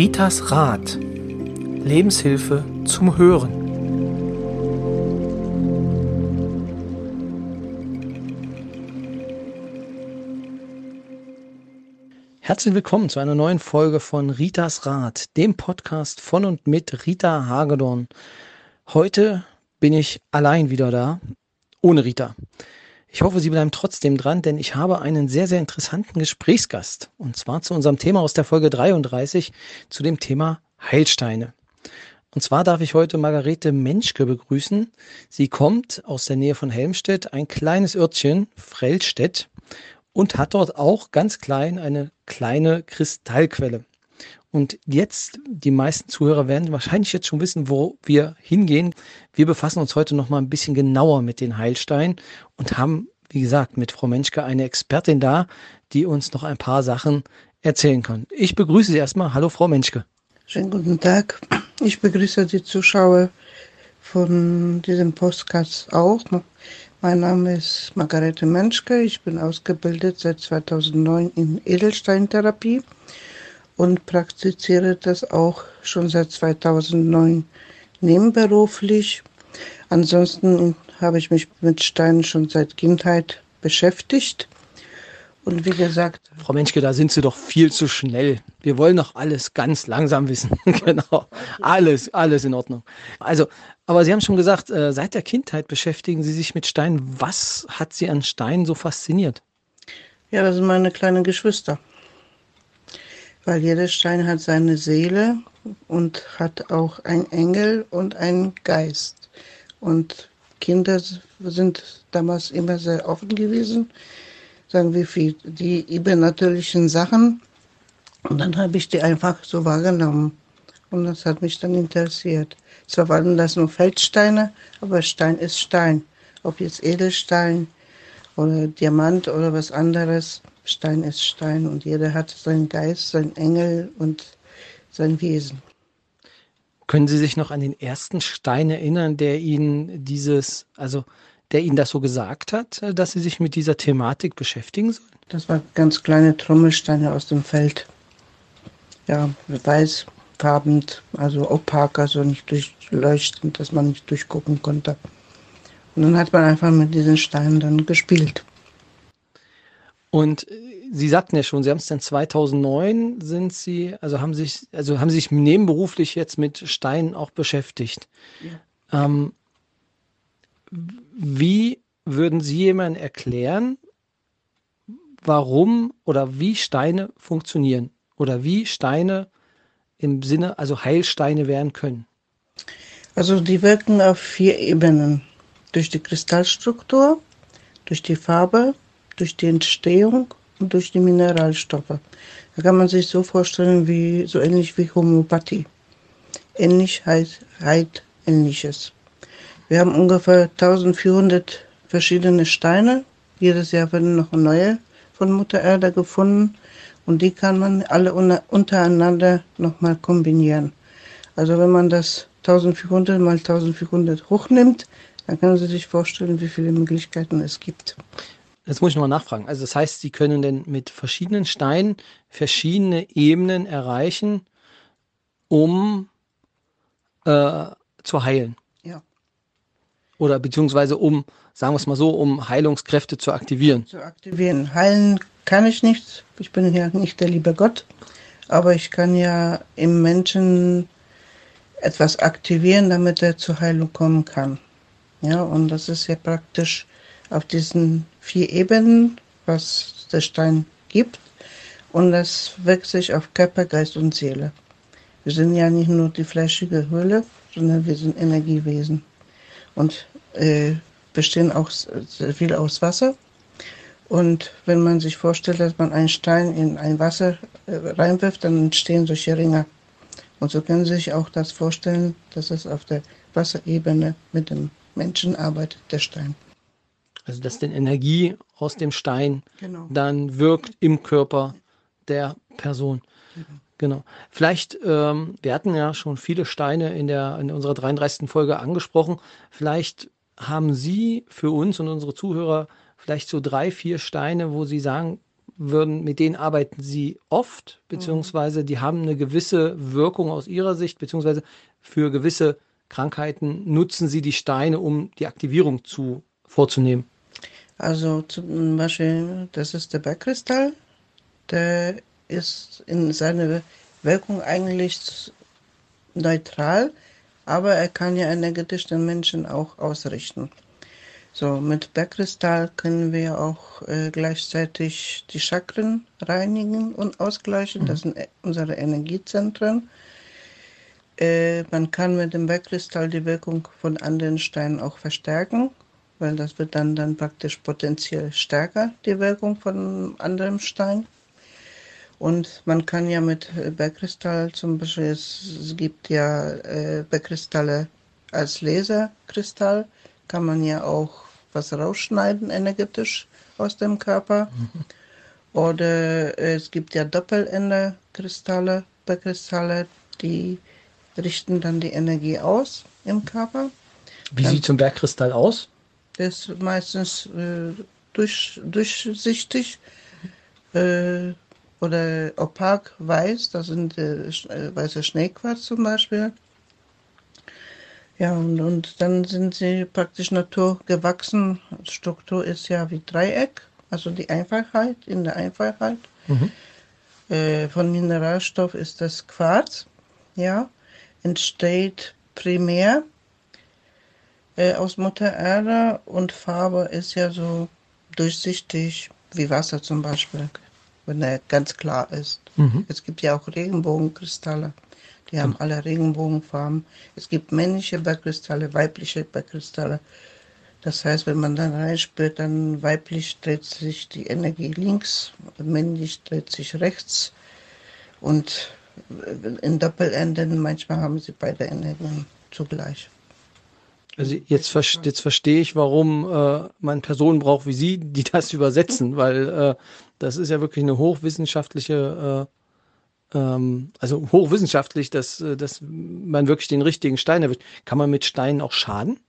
Ritas Rat. Lebenshilfe zum Hören. Herzlich willkommen zu einer neuen Folge von Ritas Rat, dem Podcast von und mit Rita Hagedorn. Heute bin ich allein wieder da, ohne Rita. Ich hoffe, Sie bleiben trotzdem dran, denn ich habe einen sehr, sehr interessanten Gesprächsgast. Und zwar zu unserem Thema aus der Folge 33, zu dem Thema Heilsteine. Und zwar darf ich heute Margarete Menschke begrüßen. Sie kommt aus der Nähe von Helmstedt, ein kleines Örtchen, Frellstedt, und hat dort auch ganz klein eine kleine Kristallquelle. Und jetzt, die meisten Zuhörer werden wahrscheinlich jetzt schon wissen, wo wir hingehen. Wir befassen uns heute noch mal ein bisschen genauer mit den Heilsteinen und haben, wie gesagt, mit Frau Menschke eine Expertin da, die uns noch ein paar Sachen erzählen kann. Ich begrüße Sie erstmal. Hallo, Frau Menschke. Schönen guten Tag. Ich begrüße die Zuschauer von diesem Podcast auch. Mein Name ist Margarete Menschke. Ich bin ausgebildet seit 2009 in Edelsteintherapie und praktiziere das auch schon seit 2009 nebenberuflich. Ansonsten habe ich mich mit Steinen schon seit Kindheit beschäftigt. Und wie gesagt. Frau Menschke, da sind Sie doch viel zu schnell. Wir wollen doch alles ganz langsam wissen. genau. Alles, alles in Ordnung. Also, aber Sie haben schon gesagt, äh, seit der Kindheit beschäftigen Sie sich mit Steinen. Was hat Sie an Steinen so fasziniert? Ja, das sind meine kleinen Geschwister weil jeder Stein hat seine Seele und hat auch einen Engel und einen Geist. Und Kinder sind damals immer sehr offen gewesen, sagen wir, für die übernatürlichen Sachen. Und dann habe ich die einfach so wahrgenommen. Und das hat mich dann interessiert. Zwar waren das nur Feldsteine, aber Stein ist Stein. Ob jetzt Edelstein oder Diamant oder was anderes. Stein ist Stein und jeder hat seinen Geist, seinen Engel und sein Wesen. Können Sie sich noch an den ersten Stein erinnern, der Ihnen dieses, also der Ihnen das so gesagt hat, dass Sie sich mit dieser Thematik beschäftigen sollen? Das waren ganz kleine Trommelsteine aus dem Feld. Ja, weißfarben, also opak, also nicht durchleuchtend, dass man nicht durchgucken konnte. Und dann hat man einfach mit diesen Steinen dann gespielt. Und äh, Sie sagten ja schon, Sie haben es dann 2009 sind Sie, also haben sich, also haben Sie sich nebenberuflich jetzt mit Steinen auch beschäftigt. Ja. Ähm, wie würden Sie jemandem erklären, warum oder wie Steine funktionieren oder wie Steine im Sinne, also Heilsteine werden können? Also die wirken auf vier Ebenen. Durch die Kristallstruktur, durch die Farbe, durch die Entstehung und durch die Mineralstoffe. Da kann man sich so vorstellen, wie so ähnlich wie Homöopathie. Ähnlich heißt halt ähnliches. Wir haben ungefähr 1400 verschiedene Steine. Jedes Jahr werden noch neue von Mutter Erde gefunden und die kann man alle untereinander nochmal kombinieren. Also wenn man das 1400 mal 1400 hochnimmt, dann können Sie sich vorstellen, wie viele Möglichkeiten es gibt. Jetzt muss ich nochmal nachfragen. Also das heißt, Sie können denn mit verschiedenen Steinen verschiedene Ebenen erreichen, um äh, zu heilen. Ja. Oder beziehungsweise um, sagen wir es mal so, um Heilungskräfte zu aktivieren. Zu aktivieren. Heilen kann ich nicht. Ich bin ja nicht der liebe Gott. Aber ich kann ja im Menschen etwas aktivieren, damit er zur Heilung kommen kann. Ja, und das ist ja praktisch auf diesen vier Ebenen, was der Stein gibt. Und das wirkt sich auf Körper, Geist und Seele. Wir sind ja nicht nur die fleischige Hülle, sondern wir sind Energiewesen. Und äh, bestehen auch sehr viel aus Wasser. Und wenn man sich vorstellt, dass man einen Stein in ein Wasser äh, reinwirft, dann entstehen solche Ringe. Und so können Sie sich auch das vorstellen, dass es auf der Wasserebene mit dem Menschen arbeitet, der Stein. Also dass denn Energie aus dem Stein genau. dann wirkt im Körper der Person. Genau. genau. Vielleicht, ähm, wir hatten ja schon viele Steine in, der, in unserer 33. Folge angesprochen. Vielleicht haben Sie für uns und unsere Zuhörer vielleicht so drei, vier Steine, wo Sie sagen, würden, mit denen arbeiten Sie oft, beziehungsweise die haben eine gewisse Wirkung aus Ihrer Sicht, beziehungsweise für gewisse Krankheiten nutzen Sie die Steine, um die Aktivierung zu vorzunehmen? Also zum Beispiel, das ist der Bergkristall. Der ist in seiner Wirkung eigentlich neutral, aber er kann ja energetisch den Menschen auch ausrichten. So, mit Bergkristall können wir auch äh, gleichzeitig die Chakren reinigen und ausgleichen. Das sind äh, unsere Energiezentren. Äh, man kann mit dem Bergkristall die Wirkung von anderen Steinen auch verstärken, weil das wird dann, dann praktisch potenziell stärker, die Wirkung von anderem Stein. Und man kann ja mit äh, Bergkristall zum Beispiel, es, es gibt ja äh, Bergkristalle als Laserkristall, kann man ja auch was rausschneiden energetisch aus dem Körper. Mhm. Oder es gibt ja Doppelende-Kristalle, Bergkristalle, die richten dann die Energie aus im Körper. Wie dann, sieht so ein Bergkristall aus? Der ist meistens äh, durch, durchsichtig äh, oder opak weiß. Das sind äh, äh weiße Schneequarz zum Beispiel. Ja, und, und dann sind sie praktisch naturgewachsen. Struktur ist ja wie Dreieck, also die Einfachheit in der Einfachheit. Mhm. Äh, von Mineralstoff ist das Quarz, ja, entsteht primär äh, aus Mutter Erde und Farbe ist ja so durchsichtig wie Wasser zum Beispiel, wenn er ganz klar ist. Mhm. Es gibt ja auch Regenbogenkristalle. Die haben alle Regenbogenfarben. Es gibt männliche Bergkristalle, weibliche Bergkristalle. Das heißt, wenn man dann reinspürt, dann weiblich dreht sich die Energie links, männlich dreht sich rechts. Und in Doppelenden, manchmal haben sie beide Energien zugleich. Also jetzt, jetzt verstehe ich, warum äh, man Personen braucht wie Sie, die das übersetzen, weil äh, das ist ja wirklich eine hochwissenschaftliche äh, ähm, also hochwissenschaftlich, dass, äh, dass man wirklich den richtigen Stein erwischt. Kann man mit Steinen auch schaden?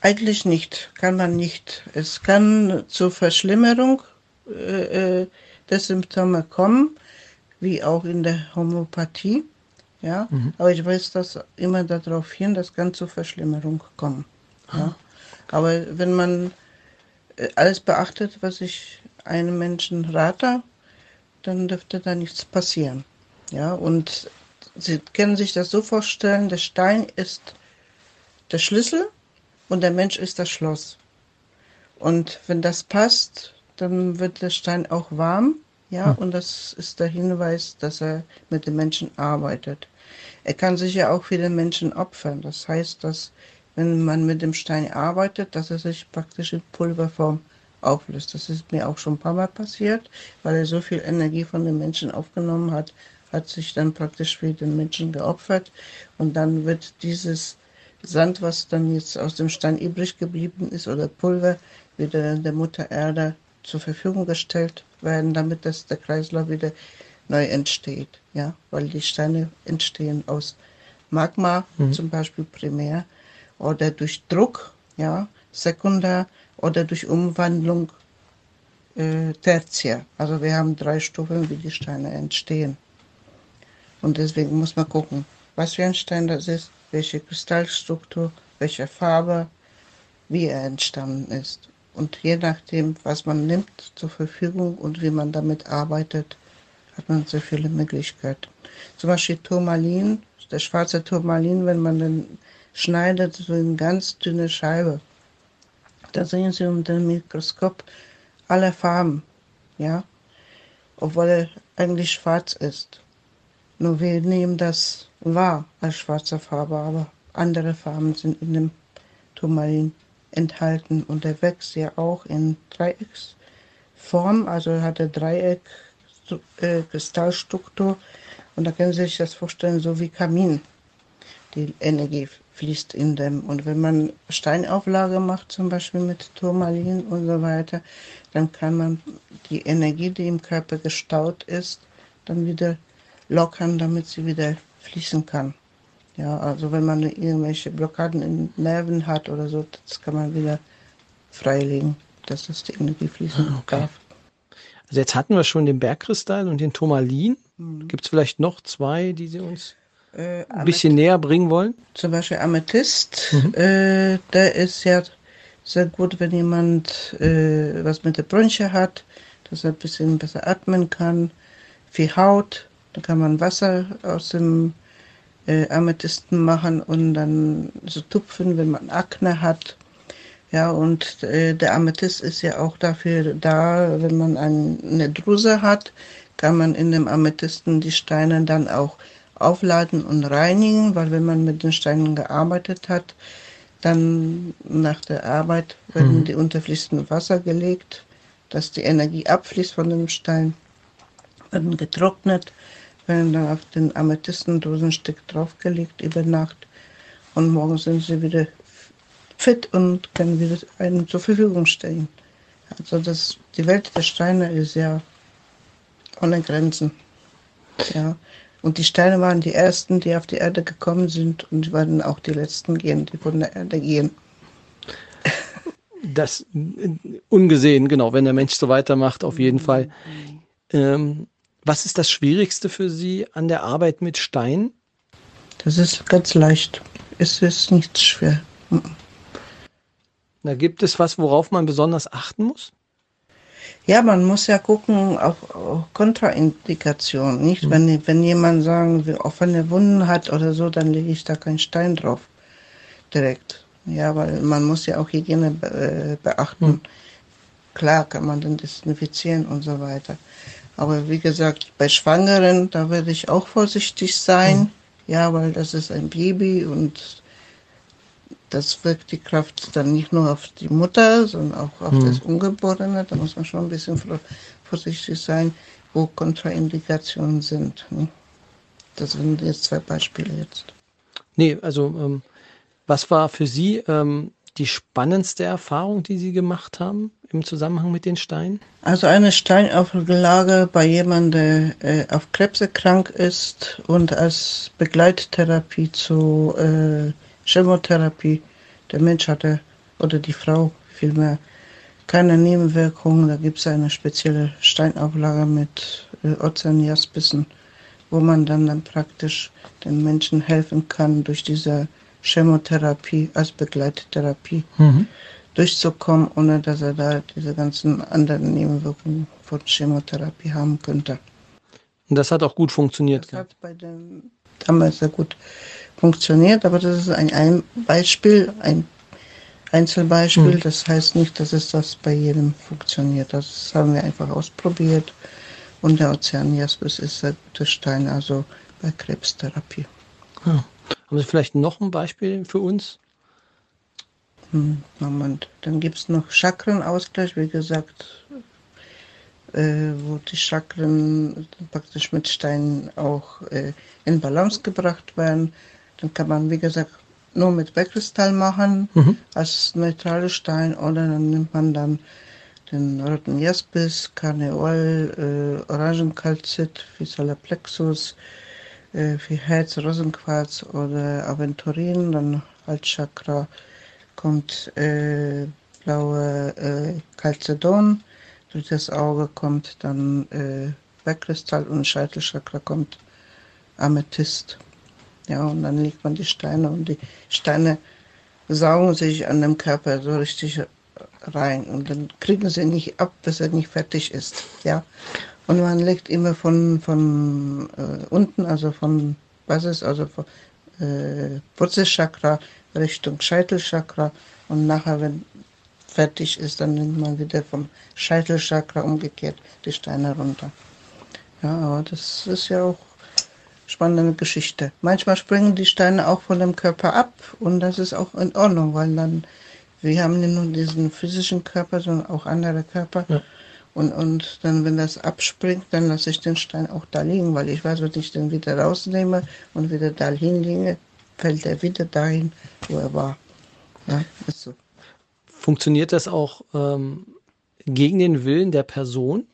Eigentlich nicht, kann man nicht. Es kann zur Verschlimmerung äh, äh, der Symptome kommen, wie auch in der Homöopathie. Ja, mhm. aber ich weiß das immer darauf hin, das kann zur Verschlimmerung kommen. Ja. Ah. Aber wenn man äh, alles beachtet, was ich einem Menschen rate, dann dürfte da nichts passieren. Ja, und Sie können sich das so vorstellen, der Stein ist der Schlüssel und der Mensch ist das Schloss. Und wenn das passt, dann wird der Stein auch warm, ja, hm. und das ist der Hinweis, dass er mit den Menschen arbeitet. Er kann sich ja auch für den Menschen opfern. Das heißt, dass wenn man mit dem Stein arbeitet, dass er sich praktisch in Pulverform auflöst. Das ist mir auch schon ein paar Mal passiert, weil er so viel Energie von den Menschen aufgenommen hat, hat sich dann praktisch für den Menschen geopfert und dann wird dieses Sand, was dann jetzt aus dem Stein übrig geblieben ist oder Pulver, wieder der Mutter Erde zur Verfügung gestellt werden, damit das der Kreislauf wieder neu entsteht. Ja, weil die Steine entstehen aus Magma, mhm. zum Beispiel primär, oder durch Druck, ja, sekundär oder durch Umwandlung äh, tertiär. Also wir haben drei Stufen, wie die Steine entstehen. Und deswegen muss man gucken, was für ein Stein das ist, welche Kristallstruktur, welche Farbe, wie er entstanden ist. Und je nachdem, was man nimmt zur Verfügung und wie man damit arbeitet, hat man sehr viele Möglichkeiten. Zum Beispiel Turmalin, der schwarze Turmalin, wenn man den schneidet, so in ganz dünne Scheibe, da sehen Sie unter dem Mikroskop alle Farben, ja, obwohl er eigentlich schwarz ist. Nur wir nehmen das wahr als schwarze Farbe, aber andere Farben sind in dem Turmalin enthalten und er wächst ja auch in Dreiecksform, also er hat eine Dreieck äh, Kristallstruktur und da können Sie sich das vorstellen, so wie Kamin, die Energie fließt in dem. Und wenn man Steinauflage macht, zum Beispiel mit Turmalin und so weiter, dann kann man die Energie, die im Körper gestaut ist, dann wieder lockern, damit sie wieder fließen kann. Ja, also wenn man irgendwelche Blockaden in Nerven hat oder so, das kann man wieder freilegen, dass das die Energie fließen ah, okay. darf. Also jetzt hatten wir schon den Bergkristall und den Turmalin. Mhm. Gibt es vielleicht noch zwei, die Sie uns äh, ein bisschen näher bringen wollen? Zum Beispiel Amethyst. Mhm. Äh, der ist ja sehr gut, wenn jemand äh, was mit der Bronche hat, dass er ein bisschen besser atmen kann. Für Haut, da kann man Wasser aus dem äh, Amethysten machen und dann so tupfen, wenn man Akne hat. Ja, und äh, der Amethyst ist ja auch dafür da, wenn man ein, eine Druse hat, kann man in dem Amethysten die Steine dann auch aufladen und reinigen, weil wenn man mit den Steinen gearbeitet hat, dann nach der Arbeit werden mhm. die unter fließendes Wasser gelegt, dass die Energie abfließt von dem Stein, werden getrocknet, werden dann auf den Amethystendosenstück draufgelegt über Nacht und morgen sind sie wieder fit und können wieder einem zur Verfügung stellen. Also das, die Welt der Steine ist ja ohne Grenzen. Ja. Und die Steine waren die ersten, die auf die Erde gekommen sind und werden auch die letzten gehen, die von der Erde gehen. Das ungesehen, genau, wenn der Mensch so weitermacht, auf jeden mhm. Fall. Ähm, was ist das Schwierigste für Sie an der Arbeit mit Stein? Das ist ganz leicht. Es ist nichts schwer. Mhm. Da gibt es was, worauf man besonders achten muss? Ja, man muss ja gucken auf, Kontraindikationen, nicht? Mhm. Wenn, wenn jemand sagen will, offene Wunden hat oder so, dann lege ich da keinen Stein drauf. Direkt. Ja, weil man muss ja auch Hygiene be äh, beachten. Mhm. Klar kann man dann desinfizieren und so weiter. Aber wie gesagt, bei Schwangeren, da werde ich auch vorsichtig sein. Mhm. Ja, weil das ist ein Baby und das wirkt die Kraft dann nicht nur auf die Mutter, sondern auch auf mhm. das Ungeborene. Da muss man schon ein bisschen vorsichtig sein, wo Kontraindikationen sind. Ne? Das sind jetzt zwei Beispiele jetzt. Nee, also ähm, was war für Sie ähm, die spannendste Erfahrung, die Sie gemacht haben im Zusammenhang mit den Steinen? Also eine Steinauflage bei jemandem, der äh, auf Krebs krank ist und als Begleittherapie zu äh, Chemotherapie. Der Mensch hatte, oder die Frau vielmehr, keine Nebenwirkungen. Da gibt es eine spezielle Steinauflage mit äh, Ozeaniaspissen, wo man dann, dann praktisch den Menschen helfen kann, durch diese Chemotherapie als Begleittherapie mhm. durchzukommen, ohne dass er da diese ganzen anderen Nebenwirkungen von Chemotherapie haben könnte. Und das hat auch gut funktioniert. Das hat bei dem damals sehr gut funktioniert, aber das ist ein, ein Beispiel, ein Einzelbeispiel. Mhm. Das heißt nicht, dass es das bei jedem funktioniert. Das haben wir einfach ausprobiert. Und der Ozeaniaspis ist ein guter Stein, also bei Krebstherapie. Ja. Haben Sie vielleicht noch ein Beispiel für uns? Hm, Moment, dann gibt es noch Chakrenausgleich, wie gesagt, äh, wo die Chakren praktisch mit Steinen auch äh, in Balance gebracht werden. Dann kann man, wie gesagt, nur mit Bergkristall machen mhm. als neutrale Stein oder dann nimmt man dann den roten Jaspis, Karneol, äh, Orangenkalzit für Solarplexus, äh, für Herz, Rosenquarz oder Aventurin. Dann als Chakra kommt äh, blaue äh, Calcedon, durch das Auge kommt dann äh, Bergkristall und Scheitelchakra kommt Amethyst. Ja, und dann legt man die Steine und die Steine saugen sich an dem Körper so richtig rein und dann kriegen sie nicht ab, bis er nicht fertig ist. Ja. Und man legt immer von, von äh, unten, also von Basis, also von äh, Wurzelchakra Richtung Scheitelchakra und nachher, wenn fertig ist, dann nimmt man wieder vom Scheitelchakra umgekehrt die Steine runter. Ja, aber das ist ja auch spannende Geschichte. Manchmal springen die Steine auch von dem Körper ab und das ist auch in Ordnung, weil dann wir haben nicht nur diesen physischen Körper, sondern auch andere Körper. Ja. Und, und dann, wenn das abspringt, dann lasse ich den Stein auch da liegen, weil ich weiß, wenn ich den wieder rausnehme und wieder da hinlege, fällt er wieder dahin, wo er war. Ja, ist so. Funktioniert das auch ähm, gegen den Willen der Person?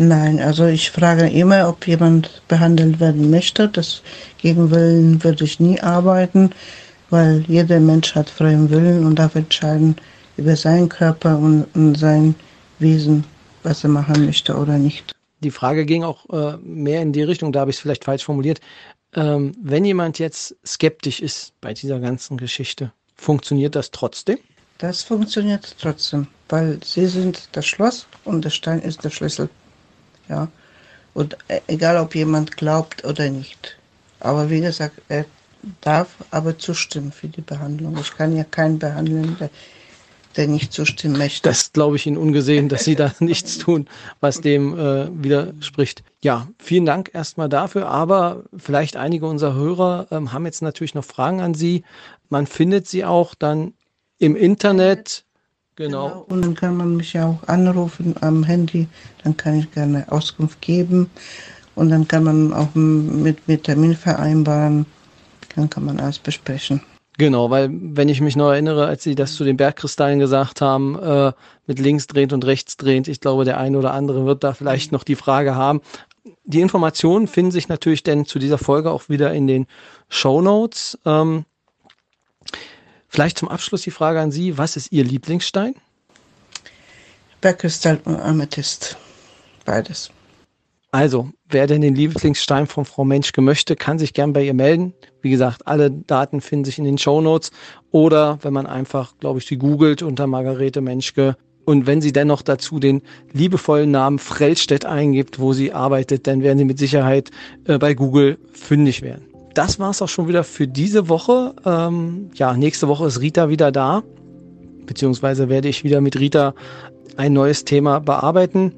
Nein, also ich frage immer, ob jemand behandelt werden möchte. Das gegen Willen würde ich nie arbeiten, weil jeder Mensch hat freien Willen und darf entscheiden über seinen Körper und, und sein Wesen, was er machen möchte oder nicht. Die Frage ging auch äh, mehr in die Richtung, da habe ich es vielleicht falsch formuliert. Ähm, wenn jemand jetzt skeptisch ist bei dieser ganzen Geschichte, funktioniert das trotzdem? Das funktioniert trotzdem, weil sie sind das Schloss und der Stein ist der Schlüssel. Ja. Und äh, egal, ob jemand glaubt oder nicht. Aber wie gesagt, er darf aber zustimmen für die Behandlung. Ich kann ja keinen behandeln, der, der nicht zustimmen möchte. Das glaube ich Ihnen ungesehen, dass Sie da nichts tun, was dem äh, widerspricht. Ja, vielen Dank erstmal dafür. Aber vielleicht einige unserer Hörer ähm, haben jetzt natürlich noch Fragen an Sie. Man findet sie auch dann im Internet. Genau. genau. Und dann kann man mich ja auch anrufen am Handy. Dann kann ich gerne Auskunft geben. Und dann kann man auch mit, mit Termin vereinbaren. Dann kann man alles besprechen. Genau, weil wenn ich mich noch erinnere, als Sie das zu den Bergkristallen gesagt haben, äh, mit links drehend und rechts drehend, ich glaube, der eine oder andere wird da vielleicht noch die Frage haben. Die Informationen finden sich natürlich denn zu dieser Folge auch wieder in den Show Notes. Ähm, vielleicht zum Abschluss die Frage an Sie, was ist Ihr Lieblingsstein? Bergkristall und Amethyst. Beides. Also, wer denn den Lieblingsstein von Frau Menschke möchte, kann sich gern bei ihr melden. Wie gesagt, alle Daten finden sich in den Show Notes oder wenn man einfach, glaube ich, sie googelt unter Margarete Menschke und wenn sie dennoch dazu den liebevollen Namen Frellstedt eingibt, wo sie arbeitet, dann werden sie mit Sicherheit äh, bei Google fündig werden. Das war es auch schon wieder für diese Woche. Ähm, ja, nächste Woche ist Rita wieder da, beziehungsweise werde ich wieder mit Rita ein neues Thema bearbeiten.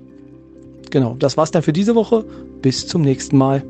Genau, das war's dann für diese Woche. Bis zum nächsten Mal.